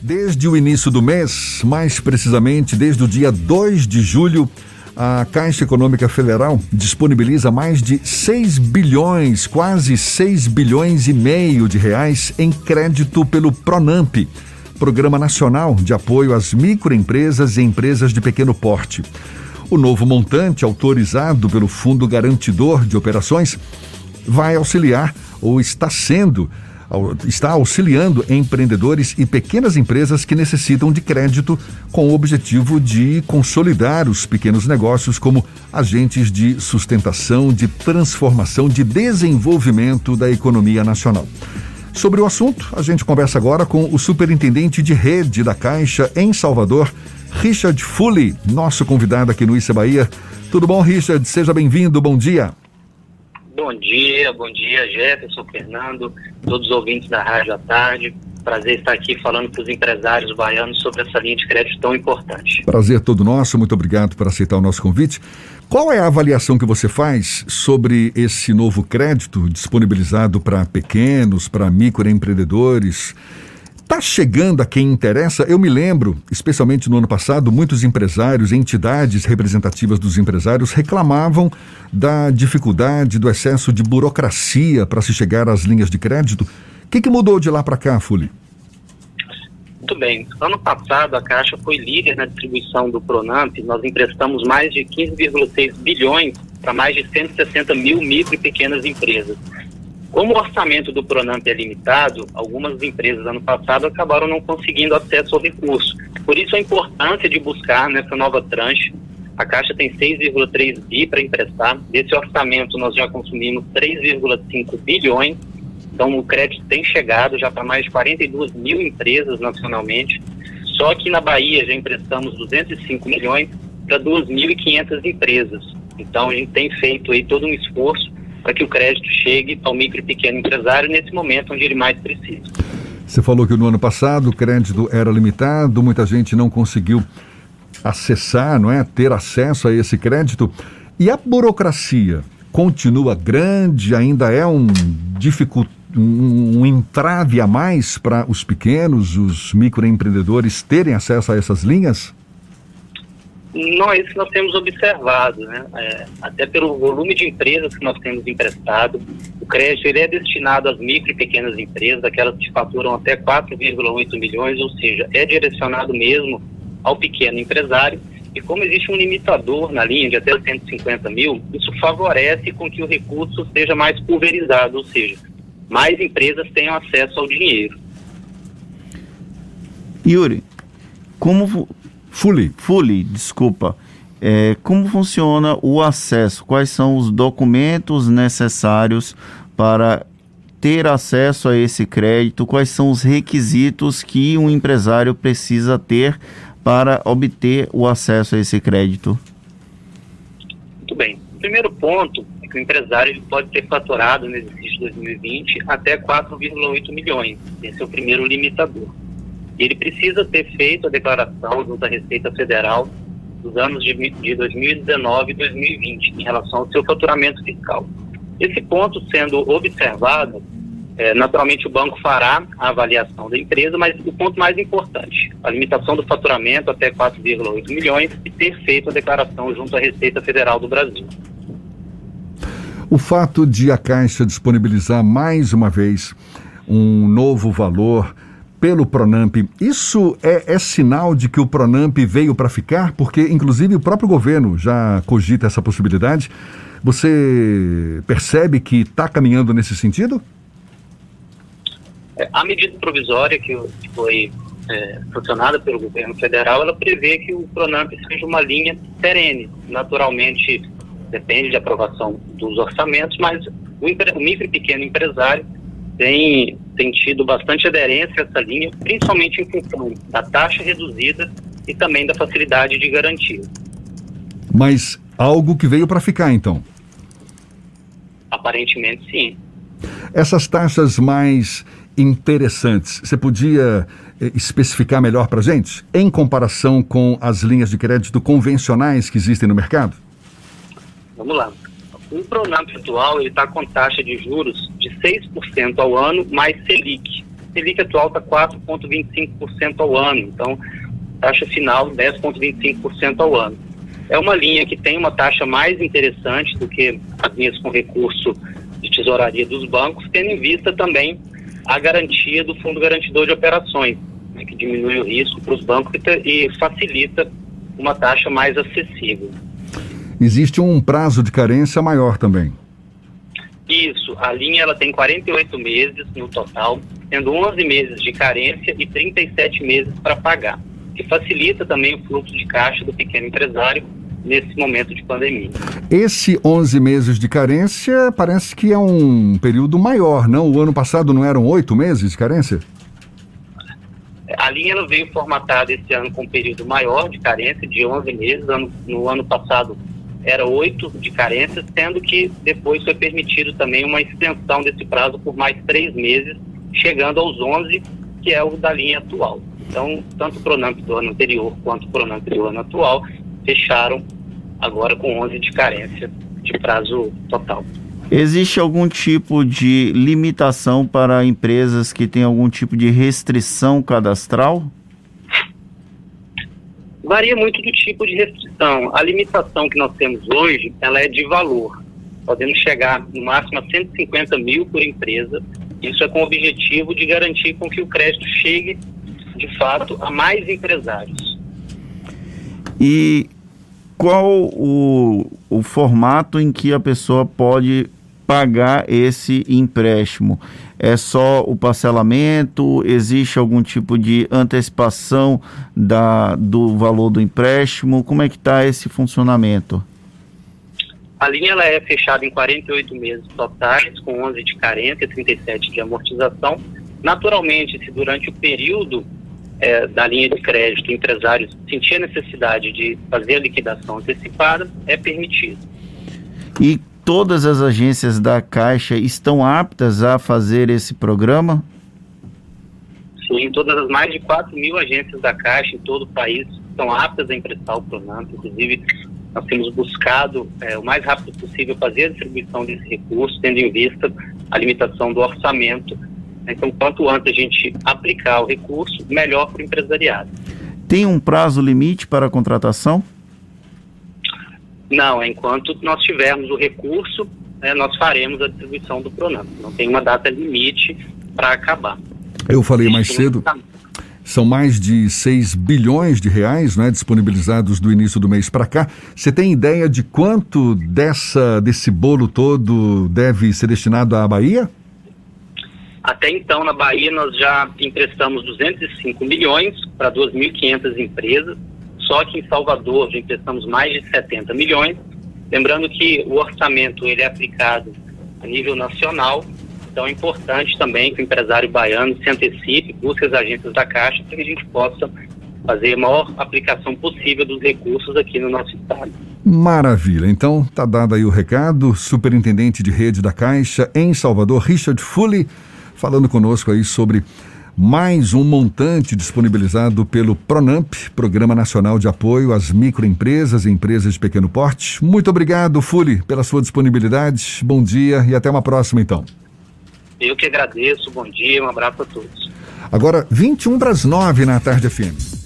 Desde o início do mês, mais precisamente desde o dia 2 de julho, a Caixa Econômica Federal disponibiliza mais de 6 bilhões, quase 6 bilhões e meio de reais em crédito pelo Pronamp, Programa Nacional de Apoio às Microempresas e Empresas de Pequeno Porte. O novo montante, autorizado pelo Fundo Garantidor de Operações, vai auxiliar ou está sendo está auxiliando empreendedores e pequenas empresas que necessitam de crédito com o objetivo de consolidar os pequenos negócios como agentes de sustentação, de transformação, de desenvolvimento da economia nacional. Sobre o assunto, a gente conversa agora com o superintendente de rede da Caixa em Salvador, Richard Fully, nosso convidado aqui no Issa Bahia. Tudo bom, Richard? Seja bem-vindo, bom dia. Bom dia, bom dia, Jefferson, Fernando, todos os ouvintes da Rádio à Tarde. Prazer estar aqui falando para os empresários baianos sobre essa linha de crédito tão importante. Prazer todo nosso, muito obrigado por aceitar o nosso convite. Qual é a avaliação que você faz sobre esse novo crédito disponibilizado para pequenos, para microempreendedores? Está chegando a quem interessa? Eu me lembro, especialmente no ano passado, muitos empresários, entidades representativas dos empresários reclamavam da dificuldade, do excesso de burocracia para se chegar às linhas de crédito. O que, que mudou de lá para cá, Fuli? Muito bem. Ano passado, a Caixa foi líder na distribuição do Pronamp. Nós emprestamos mais de 15,6 bilhões para mais de 160 mil micro e pequenas empresas. Como o orçamento do Pronamp é limitado, algumas empresas ano passado acabaram não conseguindo acesso ao recurso. Por isso a importância de buscar nessa nova tranche. A Caixa tem 6,3 bi para emprestar. Desse orçamento nós já consumimos 3,5 bilhões. Então o crédito tem chegado já para mais de 42 mil empresas nacionalmente. Só que na Bahia já emprestamos 205 milhões para 2.500 empresas. Então a gente tem feito aí todo um esforço para que o crédito chegue ao micro e pequeno empresário nesse momento onde ele mais precisa. Você falou que no ano passado o crédito era limitado, muita gente não conseguiu acessar, não é, ter acesso a esse crédito. E a burocracia continua grande, ainda é um um, um entrave a mais para os pequenos, os microempreendedores terem acesso a essas linhas? Não é isso que nós temos observado, né? É, até pelo volume de empresas que nós temos emprestado, o crédito ele é destinado às micro e pequenas empresas, aquelas que faturam até 4,8 milhões, ou seja, é direcionado mesmo ao pequeno empresário. E como existe um limitador na linha de até 150 mil, isso favorece com que o recurso seja mais pulverizado, ou seja, mais empresas tenham acesso ao dinheiro. Yuri, como Fully. Fully, desculpa. É, como funciona o acesso? Quais são os documentos necessários para ter acesso a esse crédito? Quais são os requisitos que um empresário precisa ter para obter o acesso a esse crédito? Muito bem. O primeiro ponto é que o empresário pode ter faturado no exercício 2020 até 4,8 milhões. Esse é o primeiro limitador ele precisa ter feito a declaração junto à Receita Federal dos anos de, de 2019 e 2020 em relação ao seu faturamento fiscal. Esse ponto sendo observado, é, naturalmente o banco fará a avaliação da empresa, mas o ponto mais importante, a limitação do faturamento até 4,8 milhões e ter feito a declaração junto à Receita Federal do Brasil. O fato de a Caixa disponibilizar mais uma vez um novo valor pelo Pronamp. Isso é, é, sinal de que o Pronamp veio para ficar? Porque, inclusive, o próprio governo já cogita essa possibilidade. Você percebe que está caminhando nesse sentido? É, a medida provisória que foi é, sancionada pelo governo federal, ela prevê que o Pronamp seja uma linha perene. Naturalmente, depende de aprovação dos orçamentos, mas o, o micro e pequeno empresário tem, tem tido bastante aderência a essa linha, principalmente em função da taxa reduzida e também da facilidade de garantia. Mas algo que veio para ficar, então? Aparentemente, sim. Essas taxas mais interessantes, você podia eh, especificar melhor para gente, em comparação com as linhas de crédito convencionais que existem no mercado? Vamos lá. O Pronamp atual está com taxa de juros de 6% ao ano mais Selic. Selic atual está 4,25% ao ano, então taxa final 10,25% ao ano. É uma linha que tem uma taxa mais interessante do que as linhas com recurso de tesouraria dos bancos, tendo em vista também a garantia do Fundo Garantidor de Operações, né, que diminui o risco para os bancos e, e facilita uma taxa mais acessível. Existe um prazo de carência maior também. Isso, a linha ela tem 48 meses no total, tendo 11 meses de carência e 37 meses para pagar, que facilita também o fluxo de caixa do pequeno empresário nesse momento de pandemia. Esse 11 meses de carência parece que é um período maior, não? O ano passado não eram oito meses de carência? A linha ela veio formatada esse ano com um período maior de carência, de 11 meses. No ano passado era oito de carência, sendo que depois foi permitido também uma extensão desse prazo por mais três meses, chegando aos 11, que é o da linha atual. Então, tanto o Pronamp do ano anterior quanto o Pronamp do ano atual fecharam agora com 11 de carência de prazo total. Existe algum tipo de limitação para empresas que têm algum tipo de restrição cadastral? Varia muito do tipo de restrição. A limitação que nós temos hoje, ela é de valor. Podemos chegar no máximo a 150 mil por empresa. Isso é com o objetivo de garantir com que o crédito chegue, de fato, a mais empresários. E qual o, o formato em que a pessoa pode pagar esse empréstimo? É só o parcelamento? Existe algum tipo de antecipação da, do valor do empréstimo? Como é que está esse funcionamento? A linha ela é fechada em 48 meses totais, com 11 de carência e 37 de amortização. Naturalmente, se durante o período é, da linha de crédito, empresários sentir a necessidade de fazer a liquidação antecipada, é permitido. E todas as agências da Caixa estão aptas a fazer esse programa? Sim, todas as mais de 4 mil agências da Caixa em todo o país estão aptas a emprestar o Pronamp. Inclusive, nós temos buscado é, o mais rápido possível fazer a distribuição desse recurso, tendo em vista a limitação do orçamento então, quanto antes a gente aplicar o recurso, melhor para o empresariado. Tem um prazo limite para a contratação? Não, enquanto nós tivermos o recurso, né, nós faremos a distribuição do Pronamp. Não tem uma data limite para acabar. Eu falei mais cedo, são mais de 6 bilhões de reais né, disponibilizados do início do mês para cá. Você tem ideia de quanto dessa, desse bolo todo deve ser destinado à Bahia? Até então, na Bahia, nós já emprestamos 205 milhões para 2.500 empresas, só que em Salvador já emprestamos mais de 70 milhões. Lembrando que o orçamento ele é aplicado a nível nacional, então é importante também que o empresário baiano se antecipe, busque as agências da Caixa para que a gente possa fazer a maior aplicação possível dos recursos aqui no nosso estado. Maravilha. Então, tá dado aí o recado. Superintendente de rede da Caixa em Salvador, Richard Fully falando conosco aí sobre mais um montante disponibilizado pelo Pronamp, Programa Nacional de Apoio às Microempresas e Empresas de Pequeno Porte. Muito obrigado, Fuli, pela sua disponibilidade. Bom dia e até uma próxima, então. Eu que agradeço. Bom dia, um abraço a todos. Agora, 21 para as 9 na tarde FM.